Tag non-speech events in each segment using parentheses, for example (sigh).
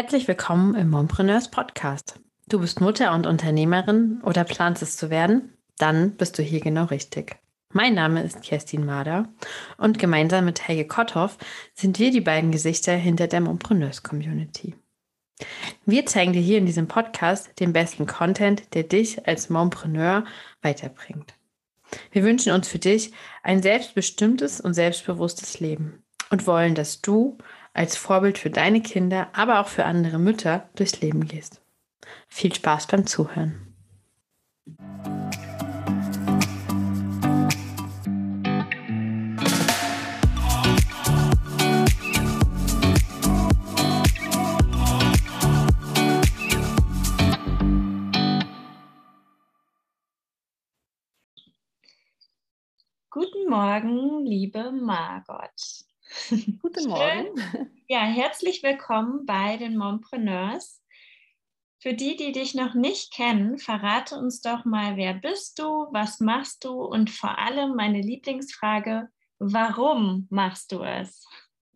Herzlich willkommen im Mompreneurs Podcast. Du bist Mutter und Unternehmerin oder planst es zu werden? Dann bist du hier genau richtig. Mein Name ist Kerstin Mader und gemeinsam mit Helge Kotthoff sind wir die beiden Gesichter hinter der Mompreneurs Community. Wir zeigen dir hier in diesem Podcast den besten Content, der dich als Mompreneur weiterbringt. Wir wünschen uns für dich ein selbstbestimmtes und selbstbewusstes Leben und wollen, dass du als Vorbild für deine Kinder, aber auch für andere Mütter durchs Leben gehst. Viel Spaß beim Zuhören. Guten Morgen, liebe Margot. (laughs) Guten Morgen. Ja, herzlich willkommen bei den Mompreneurs. Für die, die dich noch nicht kennen, verrate uns doch mal, wer bist du, was machst du und vor allem meine Lieblingsfrage, warum machst du es?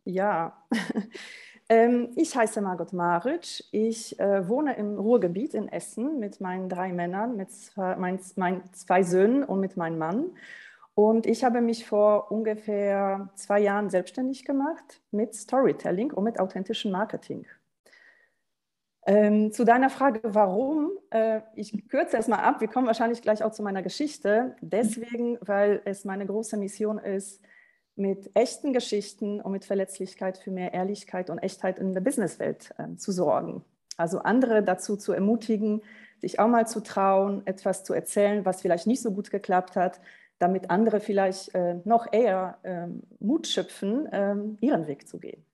Ja, (laughs) ähm, ich heiße Margot Maric. Ich äh, wohne im Ruhrgebiet in Essen mit meinen drei Männern, mit zwei, mein, meinen zwei Söhnen und mit meinem Mann. Und ich habe mich vor ungefähr zwei Jahren selbstständig gemacht mit Storytelling und mit authentischem Marketing. Ähm, zu deiner Frage, warum? Äh, ich kürze es mal ab. Wir kommen wahrscheinlich gleich auch zu meiner Geschichte. Deswegen, weil es meine große Mission ist, mit echten Geschichten und mit Verletzlichkeit für mehr Ehrlichkeit und Echtheit in der Businesswelt äh, zu sorgen. Also andere dazu zu ermutigen, sich auch mal zu trauen, etwas zu erzählen, was vielleicht nicht so gut geklappt hat, damit andere vielleicht äh, noch eher ähm, Mut schöpfen, ähm, ihren Weg zu gehen.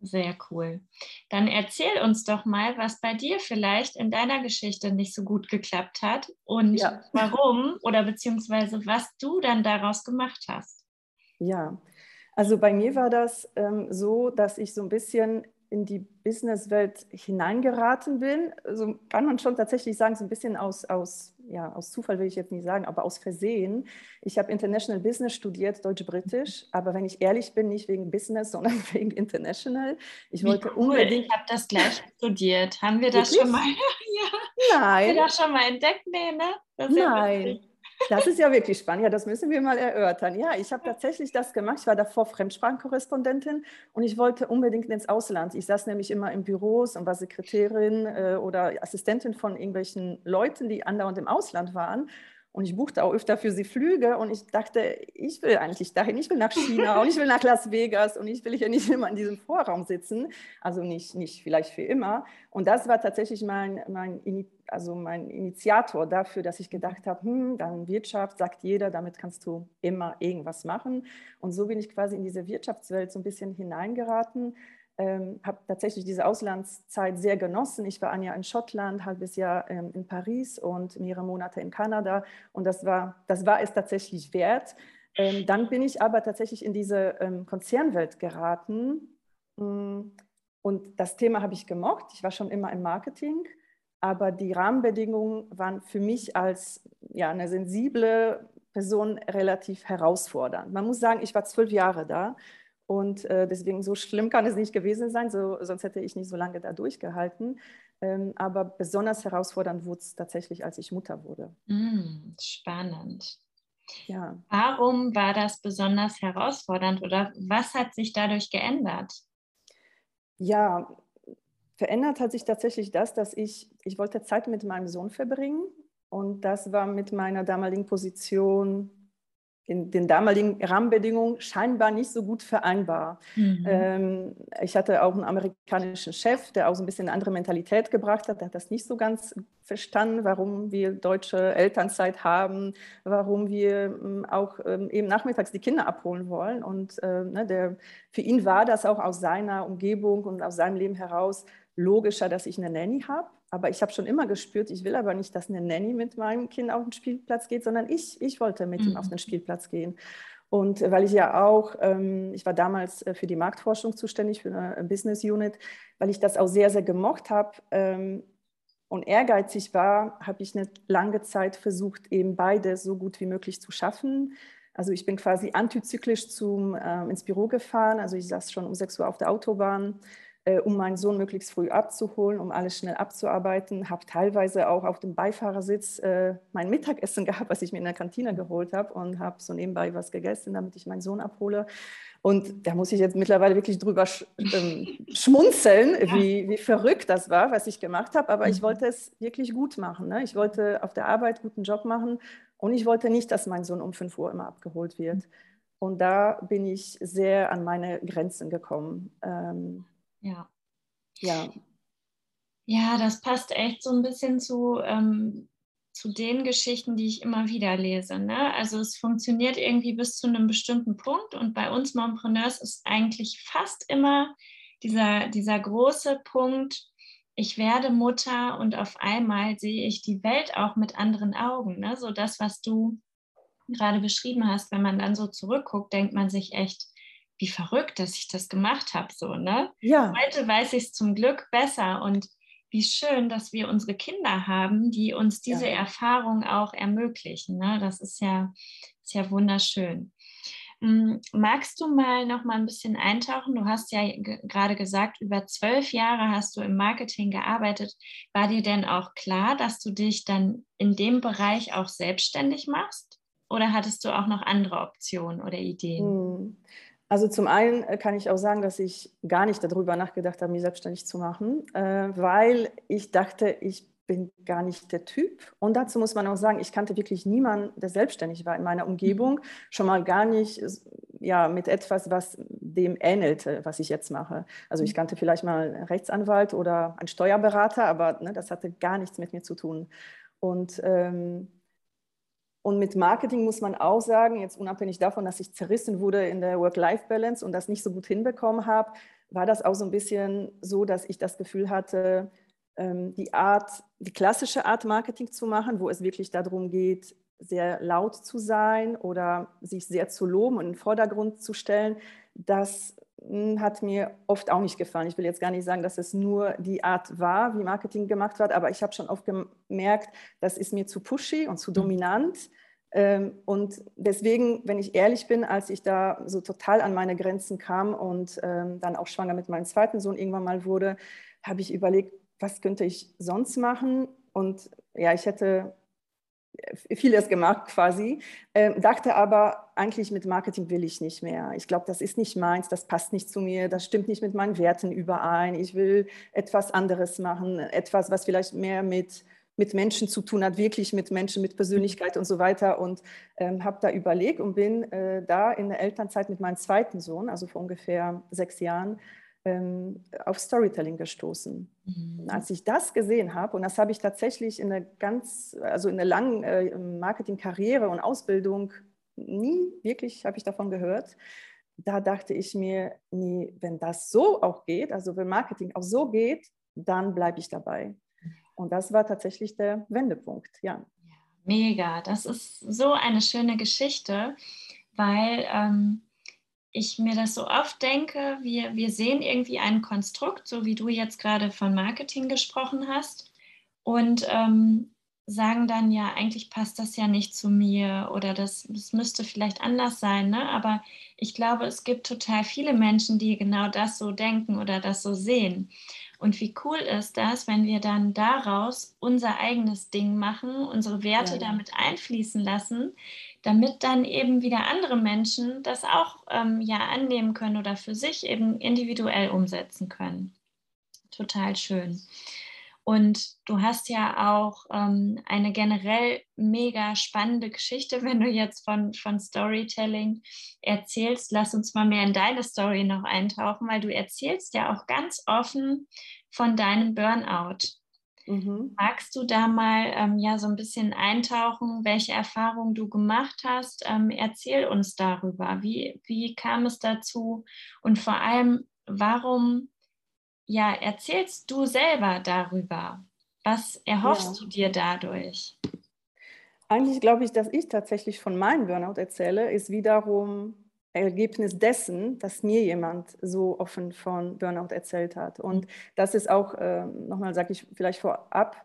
Sehr cool. Dann erzähl uns doch mal, was bei dir vielleicht in deiner Geschichte nicht so gut geklappt hat und ja. warum oder beziehungsweise was du dann daraus gemacht hast. Ja, also bei mir war das ähm, so, dass ich so ein bisschen in die Businesswelt hineingeraten bin. Also kann man schon tatsächlich sagen, so ein bisschen aus, aus ja, aus Zufall will ich jetzt nicht sagen, aber aus Versehen. Ich habe International Business studiert, Deutsch-Britisch, aber wenn ich ehrlich bin, nicht wegen Business, (laughs) sondern wegen International. Ich Wie wollte cool. unbedingt. Ich habe das gleich studiert. Haben wir das Wirklich? schon mal? (laughs) ja. Nein. Haben wir das schon mal entdeckt? Nee, ne? Nein. Das ist ja wirklich spannend. Ja, das müssen wir mal erörtern. Ja, ich habe tatsächlich das gemacht. Ich war davor Fremdsprachenkorrespondentin und ich wollte unbedingt ins Ausland. Ich saß nämlich immer in Büros und war Sekretärin äh, oder Assistentin von irgendwelchen Leuten, die andauernd im Ausland waren. Und ich buchte auch öfter für sie Flüge und ich dachte, ich will eigentlich dahin, ich will nach China und ich will nach Las Vegas und ich will hier nicht (laughs) immer in diesem Vorraum sitzen, also nicht, nicht vielleicht für immer. Und das war tatsächlich mein, mein, also mein Initiator dafür, dass ich gedacht habe, hm, dann Wirtschaft, sagt jeder, damit kannst du immer irgendwas machen. Und so bin ich quasi in diese Wirtschaftswelt so ein bisschen hineingeraten ähm, habe tatsächlich diese Auslandszeit sehr genossen. Ich war ein Jahr in Schottland, ein halbes Jahr ähm, in Paris und mehrere Monate in Kanada. Und das war, das war es tatsächlich wert. Ähm, dann bin ich aber tatsächlich in diese ähm, Konzernwelt geraten. Mm, und das Thema habe ich gemocht. Ich war schon immer im Marketing. Aber die Rahmenbedingungen waren für mich als ja, eine sensible Person relativ herausfordernd. Man muss sagen, ich war zwölf Jahre da und äh, deswegen so schlimm kann es nicht gewesen sein, so, sonst hätte ich nicht so lange da durchgehalten. Ähm, aber besonders herausfordernd wurde es tatsächlich, als ich Mutter wurde. Mm, spannend. Ja. Warum war das besonders herausfordernd oder was hat sich dadurch geändert? Ja, verändert hat sich tatsächlich das, dass ich, ich wollte Zeit mit meinem Sohn verbringen und das war mit meiner damaligen Position in den damaligen Rahmenbedingungen scheinbar nicht so gut vereinbar. Mhm. Ähm, ich hatte auch einen amerikanischen Chef, der auch so ein bisschen eine andere Mentalität gebracht hat. Der hat das nicht so ganz verstanden, warum wir deutsche Elternzeit haben, warum wir ähm, auch ähm, eben nachmittags die Kinder abholen wollen. Und äh, ne, der, für ihn war das auch aus seiner Umgebung und aus seinem Leben heraus logischer, dass ich eine Nanny habe. Aber ich habe schon immer gespürt, ich will aber nicht, dass eine Nanny mit meinem Kind auf den Spielplatz geht, sondern ich, ich wollte mit mhm. ihm auf mhm. den Spielplatz gehen. Und weil ich ja auch, ähm, ich war damals äh, für die Marktforschung zuständig, für eine Business Unit, weil ich das auch sehr, sehr gemocht habe ähm, und ehrgeizig war, habe ich eine lange Zeit versucht, eben beide so gut wie möglich zu schaffen. Also ich bin quasi antizyklisch zum, äh, ins Büro gefahren, also ich saß schon um 6 Uhr auf der Autobahn äh, um meinen Sohn möglichst früh abzuholen, um alles schnell abzuarbeiten. Habe teilweise auch auf dem Beifahrersitz äh, mein Mittagessen (laughs) gehabt, was ich mir in der Kantine geholt habe und habe so nebenbei was gegessen, damit ich meinen Sohn abhole. Und da muss ich jetzt mittlerweile wirklich drüber sch ähm, schmunzeln, wie, wie verrückt das war, was ich gemacht habe. Aber ich mhm. wollte es wirklich gut machen. Ne? Ich wollte auf der Arbeit guten Job machen und ich wollte nicht, dass mein Sohn um 5 Uhr immer abgeholt wird. Und da bin ich sehr an meine Grenzen gekommen. Ähm, ja. Ja. Ja, das passt echt so ein bisschen zu, ähm, zu den Geschichten, die ich immer wieder lese. Ne? Also es funktioniert irgendwie bis zu einem bestimmten Punkt und bei uns Mompreneurs ist eigentlich fast immer dieser, dieser große Punkt, ich werde Mutter und auf einmal sehe ich die Welt auch mit anderen Augen. Ne? So das, was du gerade beschrieben hast, wenn man dann so zurückguckt, denkt man sich echt, wie verrückt, dass ich das gemacht habe. So, ne? ja. Heute weiß ich es zum Glück besser und wie schön, dass wir unsere Kinder haben, die uns diese ja. Erfahrung auch ermöglichen. Ne? Das ist ja, ist ja wunderschön. Hm, magst du mal noch mal ein bisschen eintauchen? Du hast ja gerade gesagt, über zwölf Jahre hast du im Marketing gearbeitet. War dir denn auch klar, dass du dich dann in dem Bereich auch selbstständig machst? Oder hattest du auch noch andere Optionen oder Ideen? Hm. Also zum einen äh, kann ich auch sagen, dass ich gar nicht darüber nachgedacht habe, mich selbstständig zu machen, äh, weil ich dachte, ich bin gar nicht der Typ. Und dazu muss man auch sagen, ich kannte wirklich niemanden, der selbstständig war in meiner Umgebung, mhm. schon mal gar nicht ja, mit etwas, was dem ähnelte, was ich jetzt mache. Also ich mhm. kannte vielleicht mal einen Rechtsanwalt oder einen Steuerberater, aber ne, das hatte gar nichts mit mir zu tun. Und ähm, und mit Marketing muss man auch sagen, jetzt unabhängig davon, dass ich zerrissen wurde in der Work-Life-Balance und das nicht so gut hinbekommen habe, war das auch so ein bisschen so, dass ich das Gefühl hatte, ähm, die Art, die klassische Art Marketing zu machen, wo es wirklich darum geht, sehr laut zu sein oder sich sehr zu loben und in den Vordergrund zu stellen, das hm, hat mir oft auch nicht gefallen. Ich will jetzt gar nicht sagen, dass es nur die Art war, wie Marketing gemacht wird, aber ich habe schon oft gemerkt, das ist mir zu pushy und zu mhm. dominant. Ähm, und deswegen, wenn ich ehrlich bin, als ich da so total an meine Grenzen kam und ähm, dann auch schwanger mit meinem zweiten Sohn irgendwann mal wurde, habe ich überlegt, was könnte ich sonst machen? Und ja, ich hätte vieles gemacht quasi, äh, dachte aber, eigentlich mit Marketing will ich nicht mehr. Ich glaube, das ist nicht meins, das passt nicht zu mir, das stimmt nicht mit meinen Werten überein. Ich will etwas anderes machen, etwas, was vielleicht mehr mit, mit Menschen zu tun hat, wirklich mit Menschen, mit Persönlichkeit und so weiter. Und ähm, habe da überlegt und bin äh, da in der Elternzeit mit meinem zweiten Sohn, also vor ungefähr sechs Jahren, ähm, auf Storytelling gestoßen. Mhm. Als ich das gesehen habe, und das habe ich tatsächlich in einer ganz, also in einer langen äh, Marketingkarriere und Ausbildung nie wirklich, habe ich davon gehört, da dachte ich mir, nee, wenn das so auch geht, also wenn Marketing auch so geht, dann bleibe ich dabei. Und das war tatsächlich der Wendepunkt, ja. Mega, das ist so eine schöne Geschichte, weil ähm, ich mir das so oft denke, wir, wir sehen irgendwie ein Konstrukt, so wie du jetzt gerade von Marketing gesprochen hast, und ähm, sagen dann, ja, eigentlich passt das ja nicht zu mir oder das, das müsste vielleicht anders sein. Ne? Aber ich glaube, es gibt total viele Menschen, die genau das so denken oder das so sehen. Und wie cool ist das, wenn wir dann daraus unser eigenes Ding machen, unsere Werte ja. damit einfließen lassen, damit dann eben wieder andere Menschen das auch ähm, ja annehmen können oder für sich eben individuell umsetzen können. Total schön. Und du hast ja auch ähm, eine generell mega spannende Geschichte, (laughs) wenn du jetzt von, von Storytelling erzählst. Lass uns mal mehr in deine Story noch eintauchen, weil du erzählst ja auch ganz offen von deinem Burnout. Mhm. Magst du da mal ähm, ja so ein bisschen eintauchen, welche Erfahrungen du gemacht hast? Ähm, erzähl uns darüber. Wie, wie kam es dazu? Und vor allem, warum ja, erzählst du selber darüber? Was erhoffst ja. du dir dadurch? Eigentlich glaube ich, dass ich tatsächlich von meinem Burnout erzähle, ist wiederum Ergebnis dessen, dass mir jemand so offen von Burnout erzählt hat. Und das ist auch, äh, nochmal sage ich vielleicht vorab,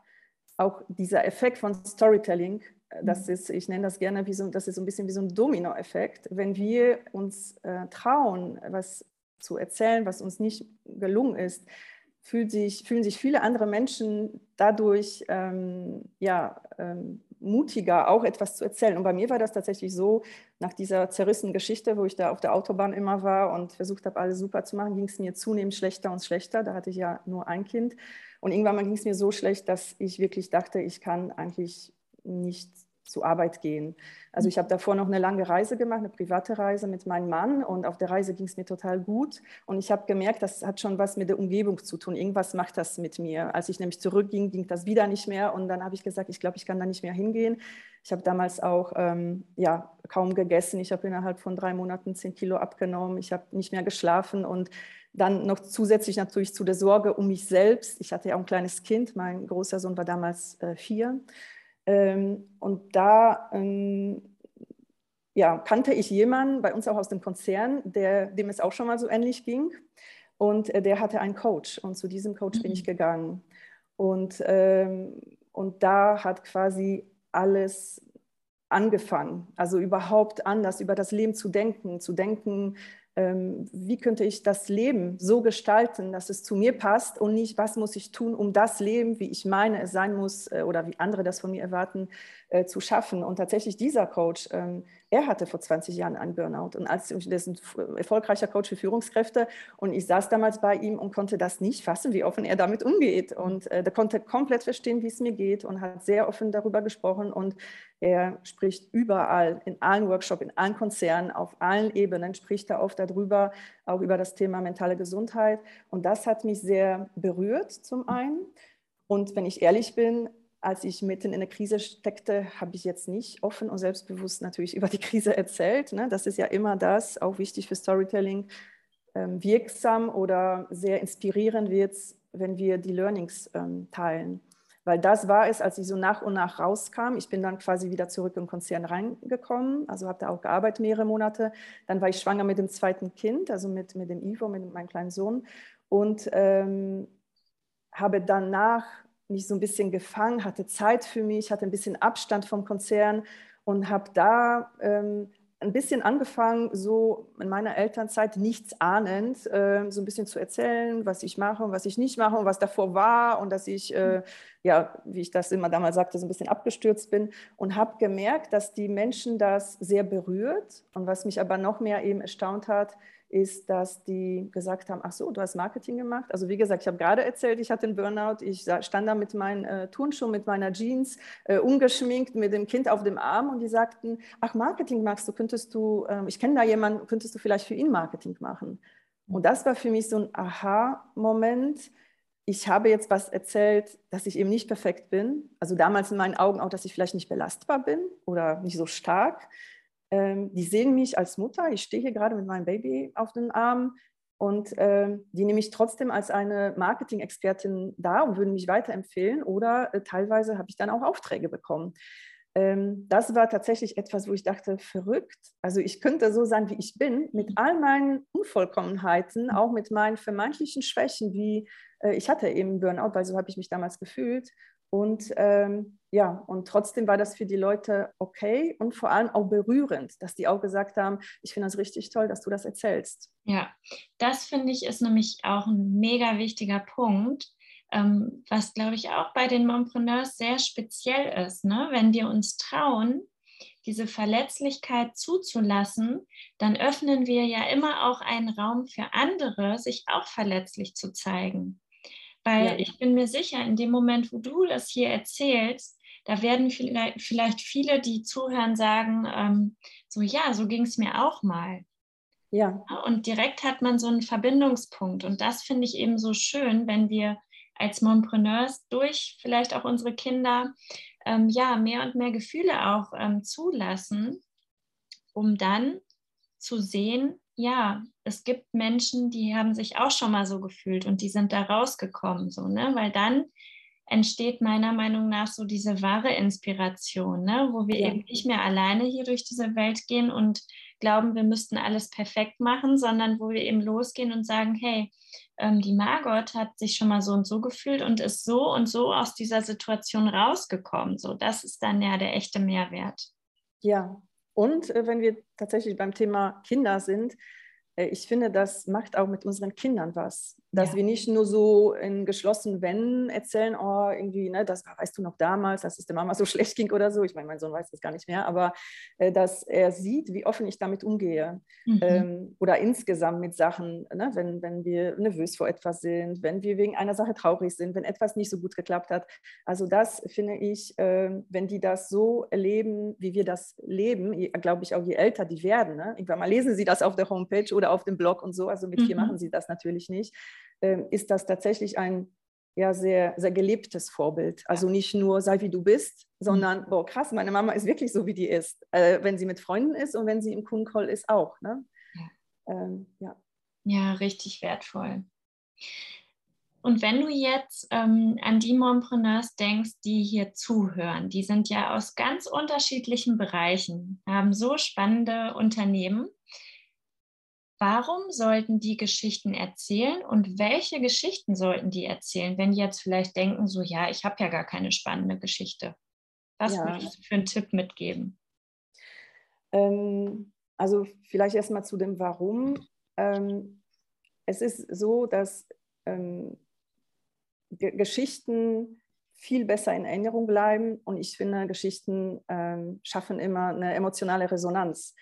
auch dieser Effekt von Storytelling, äh, das mhm. ist, ich nenne das gerne wie so, das ist so ein bisschen wie so ein Domino-Effekt. Wenn wir uns äh, trauen, was zu erzählen, was uns nicht gelungen ist, fühlt sich, fühlen sich viele andere Menschen dadurch ähm, ja, ähm, mutiger, auch etwas zu erzählen. Und bei mir war das tatsächlich so, nach dieser zerrissenen Geschichte, wo ich da auf der Autobahn immer war und versucht habe, alles super zu machen, ging es mir zunehmend schlechter und schlechter. Da hatte ich ja nur ein Kind. Und irgendwann ging es mir so schlecht, dass ich wirklich dachte, ich kann eigentlich nicht zur Arbeit gehen. Also ich habe davor noch eine lange Reise gemacht, eine private Reise mit meinem Mann und auf der Reise ging es mir total gut und ich habe gemerkt, das hat schon was mit der Umgebung zu tun. Irgendwas macht das mit mir. Als ich nämlich zurückging, ging das wieder nicht mehr und dann habe ich gesagt, ich glaube, ich kann da nicht mehr hingehen. Ich habe damals auch ähm, ja, kaum gegessen. Ich habe innerhalb von drei Monaten zehn Kilo abgenommen. Ich habe nicht mehr geschlafen und dann noch zusätzlich natürlich zu der Sorge um mich selbst. Ich hatte ja auch ein kleines Kind. Mein großer Sohn war damals äh, vier. Ähm, und da ähm, ja, kannte ich jemanden bei uns auch aus dem Konzern, der, dem es auch schon mal so ähnlich ging. Und äh, der hatte einen Coach. Und zu diesem Coach bin ich mhm. gegangen. Und, ähm, und da hat quasi alles angefangen. Also überhaupt anders über das Leben zu denken, zu denken, wie könnte ich das Leben so gestalten, dass es zu mir passt und nicht, was muss ich tun, um das Leben, wie ich meine, es sein muss äh, oder wie andere das von mir erwarten, äh, zu schaffen. Und tatsächlich dieser Coach, ähm, er hatte vor 20 Jahren einen Burnout. Und als das ist ein erfolgreicher Coach für Führungskräfte. Und ich saß damals bei ihm und konnte das nicht fassen, wie offen er damit umgeht. Und äh, der konnte komplett verstehen, wie es mir geht und hat sehr offen darüber gesprochen. Und er spricht überall, in allen Workshops, in allen Konzernen, auf allen Ebenen, spricht er oft darüber, auch über das Thema mentale Gesundheit. Und das hat mich sehr berührt zum einen. Und wenn ich ehrlich bin, als ich mitten in der Krise steckte, habe ich jetzt nicht offen und selbstbewusst natürlich über die Krise erzählt. Ne? Das ist ja immer das, auch wichtig für Storytelling, ähm, wirksam oder sehr inspirierend wird, wenn wir die Learnings ähm, teilen. Weil das war es, als ich so nach und nach rauskam. Ich bin dann quasi wieder zurück im Konzern reingekommen, also habe da auch gearbeitet mehrere Monate. Dann war ich schwanger mit dem zweiten Kind, also mit, mit dem Ivo, mit meinem kleinen Sohn. Und ähm, habe danach mich so ein bisschen gefangen, hatte Zeit für mich, hatte ein bisschen Abstand vom Konzern und habe da ähm, ein bisschen angefangen, so in meiner Elternzeit nichts ahnend, äh, so ein bisschen zu erzählen, was ich mache und was ich nicht mache und was davor war und dass ich, äh, ja, wie ich das immer damals sagte, so ein bisschen abgestürzt bin und habe gemerkt, dass die Menschen das sehr berührt und was mich aber noch mehr eben erstaunt hat, ist, dass die gesagt haben, ach so, du hast Marketing gemacht. Also wie gesagt, ich habe gerade erzählt, ich hatte einen Burnout. Ich stand da mit meinen äh, Turnschuhen, mit meiner Jeans, äh, ungeschminkt, mit dem Kind auf dem Arm und die sagten, ach, Marketing magst du, könntest du, äh, ich kenne da jemanden, könntest du vielleicht für ihn Marketing machen. Und das war für mich so ein Aha-Moment. Ich habe jetzt was erzählt, dass ich eben nicht perfekt bin. Also damals in meinen Augen auch, dass ich vielleicht nicht belastbar bin oder nicht so stark. Ähm, die sehen mich als Mutter. Ich stehe hier gerade mit meinem Baby auf den Arm und ähm, die nehme ich trotzdem als eine Marketing-Expertin da und würden mich weiterempfehlen. Oder äh, teilweise habe ich dann auch Aufträge bekommen. Ähm, das war tatsächlich etwas, wo ich dachte, verrückt. Also ich könnte so sein, wie ich bin, mit all meinen Unvollkommenheiten, auch mit meinen vermeintlichen Schwächen, wie äh, ich hatte eben Burnout, weil so habe ich mich damals gefühlt. Und ähm, ja, und trotzdem war das für die Leute okay und vor allem auch berührend, dass die auch gesagt haben, ich finde das richtig toll, dass du das erzählst. Ja, das finde ich ist nämlich auch ein mega wichtiger Punkt, ähm, was glaube ich auch bei den Mompreneurs sehr speziell ist. Ne? Wenn wir uns trauen, diese Verletzlichkeit zuzulassen, dann öffnen wir ja immer auch einen Raum für andere, sich auch verletzlich zu zeigen. Weil ja. ich bin mir sicher, in dem Moment, wo du das hier erzählst, da werden vielleicht viele, die zuhören, sagen, ähm, so ja, so ging es mir auch mal. Ja. Und direkt hat man so einen Verbindungspunkt. Und das finde ich eben so schön, wenn wir als Mompreneurs durch vielleicht auch unsere Kinder ähm, ja mehr und mehr Gefühle auch ähm, zulassen, um dann zu sehen, ja, es gibt Menschen, die haben sich auch schon mal so gefühlt und die sind da rausgekommen, so, ne? Weil dann entsteht meiner Meinung nach so diese wahre Inspiration, ne? wo wir ja. eben nicht mehr alleine hier durch diese Welt gehen und glauben, wir müssten alles perfekt machen, sondern wo wir eben losgehen und sagen, hey, ähm, die Margot hat sich schon mal so und so gefühlt und ist so und so aus dieser Situation rausgekommen. So, das ist dann ja der echte Mehrwert. Ja, und äh, wenn wir tatsächlich beim Thema Kinder sind, ich finde, das macht auch mit unseren Kindern was. Dass ja. wir nicht nur so in geschlossenen Wänden erzählen, oh, irgendwie, ne, das weißt du noch damals, dass es der Mama so (laughs) schlecht ging oder so. Ich meine, mein Sohn weiß das gar nicht mehr, aber äh, dass er sieht, wie offen ich damit umgehe. Mhm. Ähm, oder insgesamt mit Sachen, ne, wenn, wenn wir nervös vor etwas sind, wenn wir wegen einer Sache traurig sind, wenn etwas nicht so gut geklappt hat. Also das finde ich, äh, wenn die das so erleben, wie wir das leben, glaube ich auch, je älter die werden, ne? irgendwann mal lesen sie das auf der Homepage oder auf dem Blog und so, also mit mhm. vier machen sie das natürlich nicht, ähm, ist das tatsächlich ein ja, sehr, sehr gelebtes Vorbild. Also nicht nur sei wie du bist, sondern, mhm. boah, krass, meine Mama ist wirklich so, wie die ist. Äh, wenn sie mit Freunden ist und wenn sie im Kundencall ist, auch. Ne? Ja. Ähm, ja. ja, richtig wertvoll. Und wenn du jetzt ähm, an die Mompreneurs denkst, die hier zuhören, die sind ja aus ganz unterschiedlichen Bereichen, haben so spannende Unternehmen. Warum sollten die Geschichten erzählen und welche Geschichten sollten die erzählen, wenn die jetzt vielleicht denken, so ja, ich habe ja gar keine spannende Geschichte? Was ja. würdest du für einen Tipp mitgeben? Ähm, also vielleicht erstmal zu dem Warum. Ähm, es ist so, dass ähm, Geschichten viel besser in Erinnerung bleiben und ich finde, Geschichten ähm, schaffen immer eine emotionale Resonanz.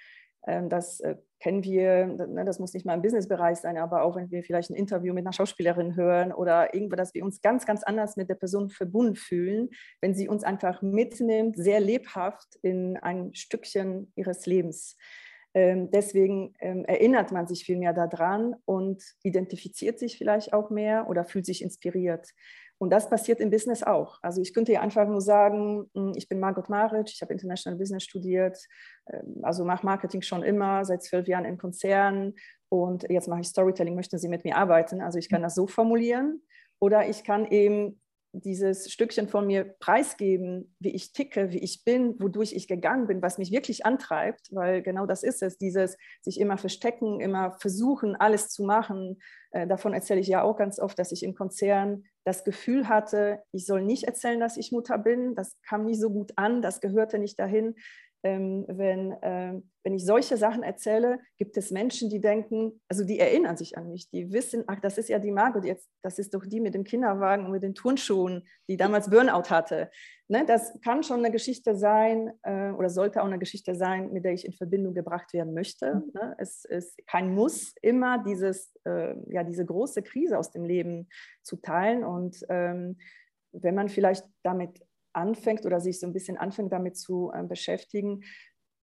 Ähm, das äh, kennen wir, ne, das muss nicht mal im Businessbereich sein, aber auch wenn wir vielleicht ein Interview mit einer Schauspielerin hören oder irgendwo, dass wir uns ganz, ganz anders mit der Person verbunden fühlen, wenn sie uns einfach mitnimmt, sehr lebhaft in ein Stückchen ihres Lebens. Ähm, deswegen ähm, erinnert man sich viel mehr daran und identifiziert sich vielleicht auch mehr oder fühlt sich inspiriert. Und das passiert im Business auch. Also ich könnte ja einfach nur sagen, hm, ich bin Margot Maric, ich habe International Business studiert, ähm, also mache Marketing schon immer, seit zwölf Jahren in Konzernen und jetzt mache ich Storytelling, möchten Sie mit mir arbeiten? Also ich kann das so formulieren oder ich kann eben dieses Stückchen von mir preisgeben, wie ich ticke, wie ich bin, wodurch ich gegangen bin, was mich wirklich antreibt, weil genau das ist es, dieses sich immer verstecken, immer versuchen, alles zu machen. Äh, davon erzähle ich ja auch ganz oft, dass ich im Konzern das Gefühl hatte, ich soll nicht erzählen, dass ich Mutter bin. Das kam nicht so gut an, das gehörte nicht dahin ähm, wenn, äh, wenn ich solche Sachen erzähle, gibt es Menschen, die denken, also die erinnern sich an mich, die wissen, ach, das ist ja die Margot, jetzt, das ist doch die mit dem Kinderwagen und mit den Turnschuhen, die damals Burnout hatte. Ne, das kann schon eine Geschichte sein äh, oder sollte auch eine Geschichte sein, mit der ich in Verbindung gebracht werden möchte. Mhm. Ne? Es ist kein Muss, immer dieses, äh, ja, diese große Krise aus dem Leben zu teilen. Und ähm, wenn man vielleicht damit anfängt oder sich so ein bisschen anfängt damit zu äh, beschäftigen.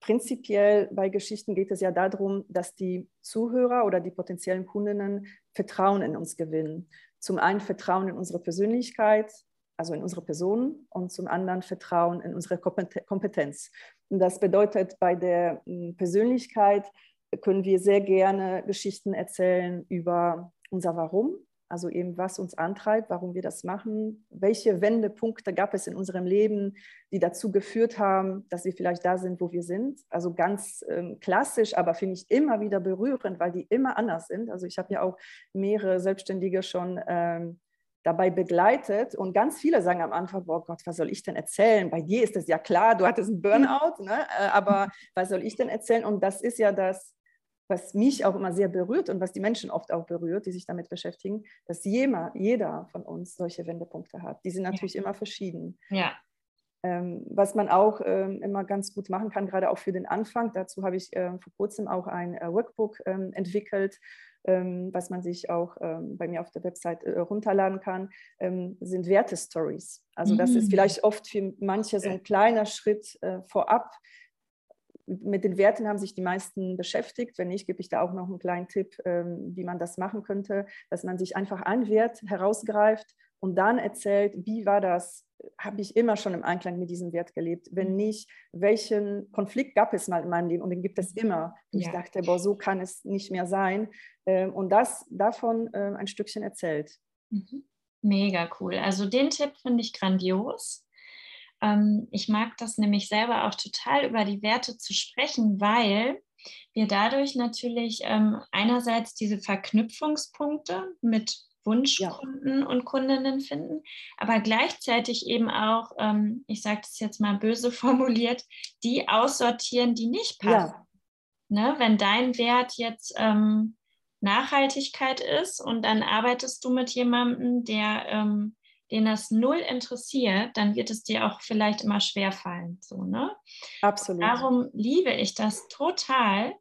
Prinzipiell bei Geschichten geht es ja darum, dass die Zuhörer oder die potenziellen Kundinnen Vertrauen in uns gewinnen. Zum einen Vertrauen in unsere Persönlichkeit, also in unsere Person, und zum anderen Vertrauen in unsere Kompetenz. Und das bedeutet, bei der hm, Persönlichkeit können wir sehr gerne Geschichten erzählen über unser Warum, also eben, was uns antreibt, warum wir das machen, welche Wendepunkte gab es in unserem Leben, die dazu geführt haben, dass wir vielleicht da sind, wo wir sind. Also ganz ähm, klassisch, aber finde ich immer wieder berührend, weil die immer anders sind. Also ich habe ja auch mehrere Selbstständige schon ähm, dabei begleitet und ganz viele sagen am Anfang, oh Gott, was soll ich denn erzählen? Bei dir ist es ja klar, du hattest einen Burnout, ne? Äh, aber was soll ich denn erzählen? Und das ist ja das, was mich auch immer sehr berührt und was die Menschen oft auch berührt, die sich damit beschäftigen, dass jeder, jeder von uns solche Wendepunkte hat. Die sind natürlich ja. immer verschieden. Ja. Ähm, was man auch ähm, immer ganz gut machen kann, gerade auch für den Anfang, dazu habe ich äh, vor kurzem auch ein äh, Workbook ähm, entwickelt, ähm, was man sich auch ähm, bei mir auf der Website äh, runterladen kann, ähm, sind Wertestories. Also das mhm. ist vielleicht oft für manche so ein kleiner Schritt äh, vorab, mit den Werten haben sich die meisten beschäftigt. Wenn nicht, gebe ich da auch noch einen kleinen Tipp, ähm, wie man das machen könnte, dass man sich einfach einen Wert herausgreift und dann erzählt, wie war das? Habe ich immer schon im Einklang mit diesem Wert gelebt? Wenn mhm. nicht, welchen Konflikt gab es mal in meinem Leben? Und den gibt es immer. Und ja. ich dachte, boah, so kann es nicht mehr sein. Ähm, und das davon ähm, ein Stückchen erzählt. Mhm. Mega cool. Also den Tipp finde ich grandios. Ähm, ich mag das nämlich selber auch total über die Werte zu sprechen, weil wir dadurch natürlich ähm, einerseits diese Verknüpfungspunkte mit Wunschkunden ja. und Kundinnen finden, aber gleichzeitig eben auch, ähm, ich sage das jetzt mal böse (laughs) formuliert, die aussortieren, die nicht passen. Ja. Ne? Wenn dein Wert jetzt ähm, Nachhaltigkeit ist und dann arbeitest du mit jemandem, der ähm, den das null interessiert, dann wird es dir auch vielleicht immer schwerfallen. So, ne? Absolut. Darum liebe ich das total,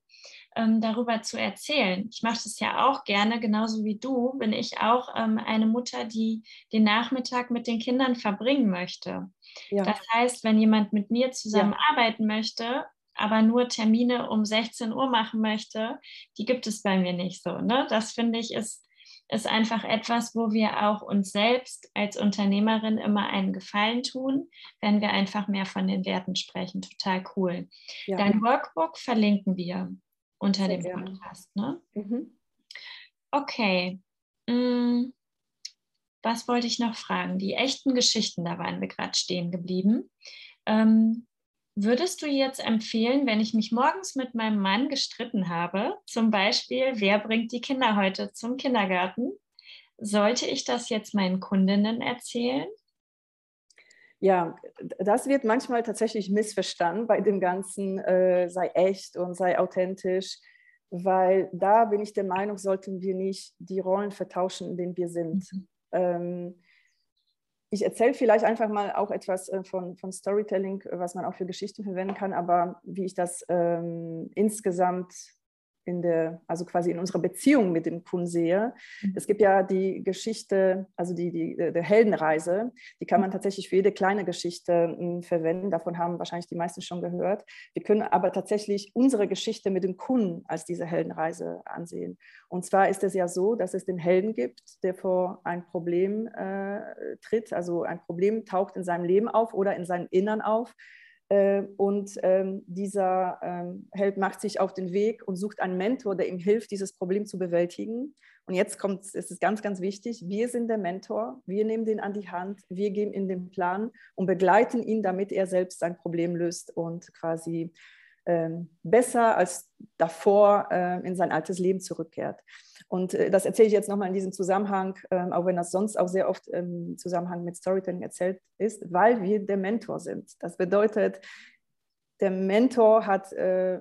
ähm, darüber zu erzählen. Ich mache das ja auch gerne, genauso wie du, bin ich auch ähm, eine Mutter, die den Nachmittag mit den Kindern verbringen möchte. Ja. Das heißt, wenn jemand mit mir zusammenarbeiten ja. möchte, aber nur Termine um 16 Uhr machen möchte, die gibt es bei mir nicht so. Ne? Das finde ich ist, ist einfach etwas, wo wir auch uns selbst als Unternehmerin immer einen Gefallen tun, wenn wir einfach mehr von den Werten sprechen. Total cool. Ja. Dein Workbook verlinken wir unter Sehr dem gerne. Podcast. Ne? Mhm. Okay. Hm. Was wollte ich noch fragen? Die echten Geschichten, da waren wir gerade stehen geblieben. Ähm, Würdest du jetzt empfehlen, wenn ich mich morgens mit meinem Mann gestritten habe, zum Beispiel, wer bringt die Kinder heute zum Kindergarten, sollte ich das jetzt meinen Kundinnen erzählen? Ja, das wird manchmal tatsächlich missverstanden bei dem Ganzen, äh, sei echt und sei authentisch, weil da bin ich der Meinung, sollten wir nicht die Rollen vertauschen, in denen wir sind. Mhm. Ähm, ich erzähle vielleicht einfach mal auch etwas äh, von, von Storytelling, was man auch für Geschichten verwenden kann, aber wie ich das ähm, insgesamt in der, also quasi in unserer Beziehung mit dem Kunden sehe. Mhm. Es gibt ja die Geschichte, also die, die, die Heldenreise, die kann man tatsächlich für jede kleine Geschichte hm, verwenden. Davon haben wahrscheinlich die meisten schon gehört. Wir können aber tatsächlich unsere Geschichte mit dem Kunden als diese Heldenreise ansehen. Und zwar ist es ja so, dass es den Helden gibt, der vor ein Problem äh, tritt, also ein Problem taucht in seinem Leben auf oder in seinem Innern auf äh, und ähm, dieser ähm, Held macht sich auf den Weg und sucht einen Mentor, der ihm hilft, dieses Problem zu bewältigen. Und jetzt kommt, es ist ganz, ganz wichtig, wir sind der Mentor, wir nehmen den an die Hand, wir geben ihm den Plan und begleiten ihn, damit er selbst sein Problem löst und quasi ähm, besser als davor äh, in sein altes Leben zurückkehrt. Und äh, das erzähle ich jetzt nochmal in diesem Zusammenhang, ähm, auch wenn das sonst auch sehr oft im Zusammenhang mit Storytelling erzählt ist, weil wir der Mentor sind. Das bedeutet, der Mentor hat äh,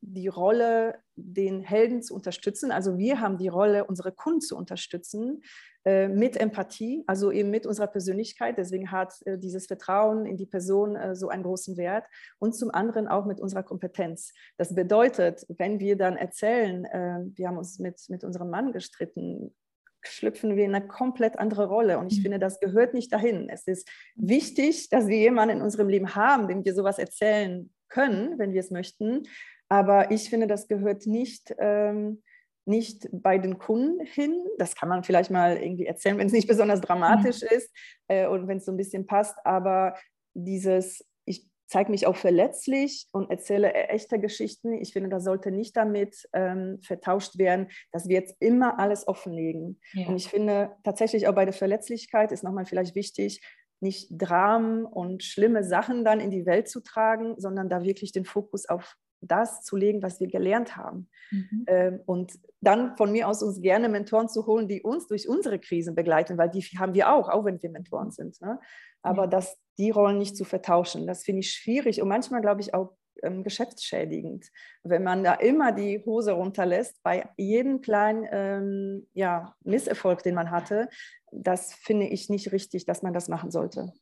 die Rolle, den Helden zu unterstützen. Also wir haben die Rolle, unsere Kunden zu unterstützen äh, mit Empathie, also eben mit unserer Persönlichkeit. Deswegen hat äh, dieses Vertrauen in die Person äh, so einen großen Wert. Und zum anderen auch mit unserer Kompetenz. Das bedeutet, wenn wir dann erzählen, äh, wir haben uns mit, mit unserem Mann gestritten, schlüpfen wir in eine komplett andere Rolle. Und ich mhm. finde, das gehört nicht dahin. Es ist wichtig, dass wir jemanden in unserem Leben haben, dem wir sowas erzählen können, wenn wir es möchten. Aber ich finde, das gehört nicht, ähm, nicht bei den Kunden hin. Das kann man vielleicht mal irgendwie erzählen, wenn es nicht besonders dramatisch mhm. ist äh, und wenn es so ein bisschen passt. Aber dieses, ich zeige mich auch verletzlich und erzähle e-, echte Geschichten. Ich finde, das sollte nicht damit ähm, vertauscht werden, dass wir jetzt immer alles offenlegen. Ja. Und ich finde tatsächlich auch bei der Verletzlichkeit ist nochmal vielleicht wichtig, nicht Dramen und schlimme Sachen dann in die Welt zu tragen, sondern da wirklich den Fokus auf das zu legen, was wir gelernt haben. Mhm. Ähm, und dann von mir aus uns gerne Mentoren zu holen, die uns durch unsere Krisen begleiten, weil die haben wir auch, auch wenn wir Mentoren sind. Ne? Aber mhm. dass die Rollen nicht zu vertauschen, das finde ich schwierig und manchmal glaube ich auch ähm, geschäftsschädigend, wenn man da immer die Hose runterlässt bei jedem kleinen ähm, ja, Misserfolg, den man hatte. Das finde ich nicht richtig, dass man das machen sollte.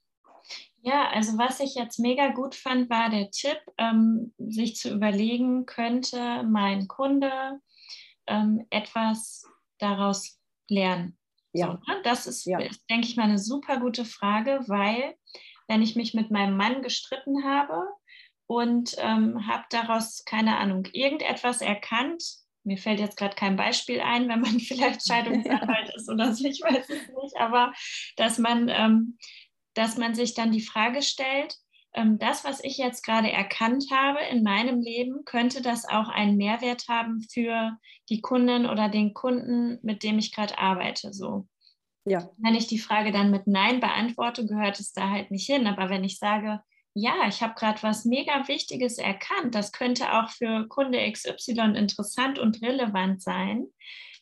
Ja, also was ich jetzt mega gut fand, war der Tipp, ähm, sich zu überlegen, könnte mein Kunde ähm, etwas daraus lernen. Ja. So, ne? Das ist, ja. ist, denke ich mal, eine super gute Frage, weil wenn ich mich mit meinem Mann gestritten habe und ähm, habe daraus, keine Ahnung, irgendetwas erkannt, mir fällt jetzt gerade kein Beispiel ein, wenn man (laughs) vielleicht (laughs) Scheidungsanwalt ist oder so, ich weiß es nicht, aber dass man ähm, dass man sich dann die Frage stellt, ähm, das, was ich jetzt gerade erkannt habe in meinem Leben, könnte das auch einen Mehrwert haben für die Kunden oder den Kunden, mit dem ich gerade arbeite. So. Ja. Wenn ich die Frage dann mit Nein beantworte, gehört es da halt nicht hin. Aber wenn ich sage, ja, ich habe gerade was mega Wichtiges erkannt, das könnte auch für Kunde XY interessant und relevant sein,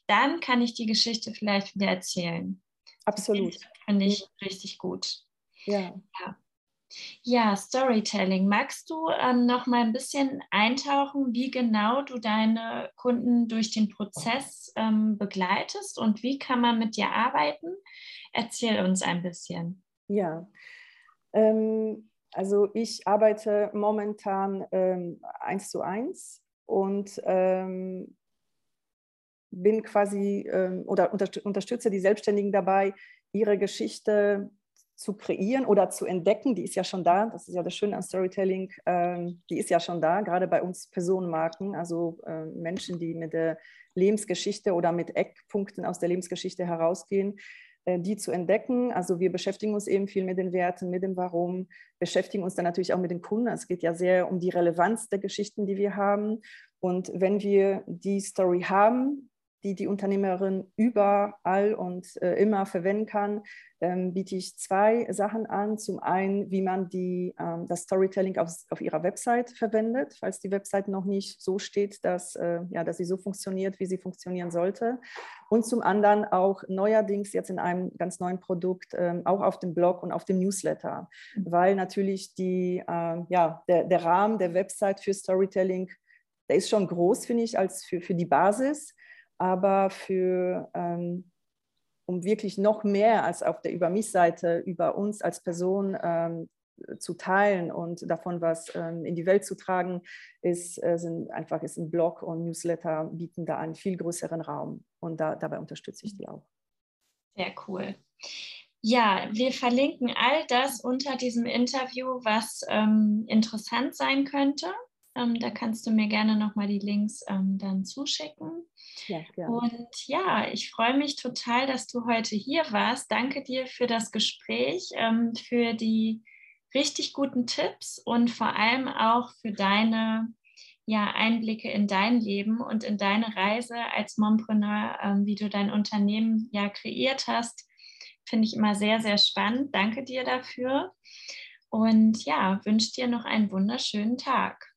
dann kann ich die Geschichte vielleicht wieder erzählen. Absolut. Finde ich richtig gut. Ja. ja. Ja, Storytelling. Magst du ähm, noch mal ein bisschen eintauchen, wie genau du deine Kunden durch den Prozess ähm, begleitest und wie kann man mit dir arbeiten? Erzähl uns ein bisschen. Ja, ähm, also ich arbeite momentan ähm, eins zu eins und ähm, bin quasi ähm, oder unterstütze die Selbstständigen dabei, ihre Geschichte zu kreieren oder zu entdecken, die ist ja schon da. Das ist ja das Schöne an Storytelling, ähm, die ist ja schon da, gerade bei uns Personenmarken, also äh, Menschen, die mit der Lebensgeschichte oder mit Eckpunkten aus der Lebensgeschichte herausgehen, äh, die zu entdecken. Also wir beschäftigen uns eben viel mit den Werten, mit dem Warum, beschäftigen uns dann natürlich auch mit den Kunden. Es geht ja sehr um die Relevanz der Geschichten, die wir haben. Und wenn wir die Story haben, die die Unternehmerin überall und äh, immer verwenden kann, ähm, biete ich zwei Sachen an. Zum einen, wie man die, ähm, das Storytelling auf, auf ihrer Website verwendet, falls die Website noch nicht so steht, dass, äh, ja, dass sie so funktioniert, wie sie funktionieren sollte. Und zum anderen auch neuerdings jetzt in einem ganz neuen Produkt, ähm, auch auf dem Blog und auf dem Newsletter, mhm. weil natürlich die, äh, ja, der, der Rahmen der Website für Storytelling, der ist schon groß, finde ich, als für, für die Basis aber für, ähm, um wirklich noch mehr als auf der Über mich-Seite über uns als Person ähm, zu teilen und davon was ähm, in die Welt zu tragen, ist, äh, sind einfach ist ein Blog und Newsletter bieten da einen viel größeren Raum und da, dabei unterstütze ich die auch. Sehr cool. Ja, wir verlinken all das unter diesem Interview, was ähm, interessant sein könnte. Ähm, da kannst du mir gerne nochmal die Links ähm, dann zuschicken. Ja. Und ja, ich freue mich total, dass du heute hier warst. Danke dir für das Gespräch, ähm, für die richtig guten Tipps und vor allem auch für deine ja, Einblicke in dein Leben und in deine Reise als Mompreneur, ähm, wie du dein Unternehmen ja kreiert hast. Finde ich immer sehr, sehr spannend. Danke dir dafür. Und ja, wünsche dir noch einen wunderschönen Tag.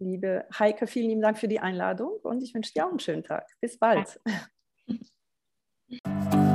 Liebe Heike, vielen lieben Dank für die Einladung und ich wünsche dir auch einen schönen Tag. Bis bald. (laughs)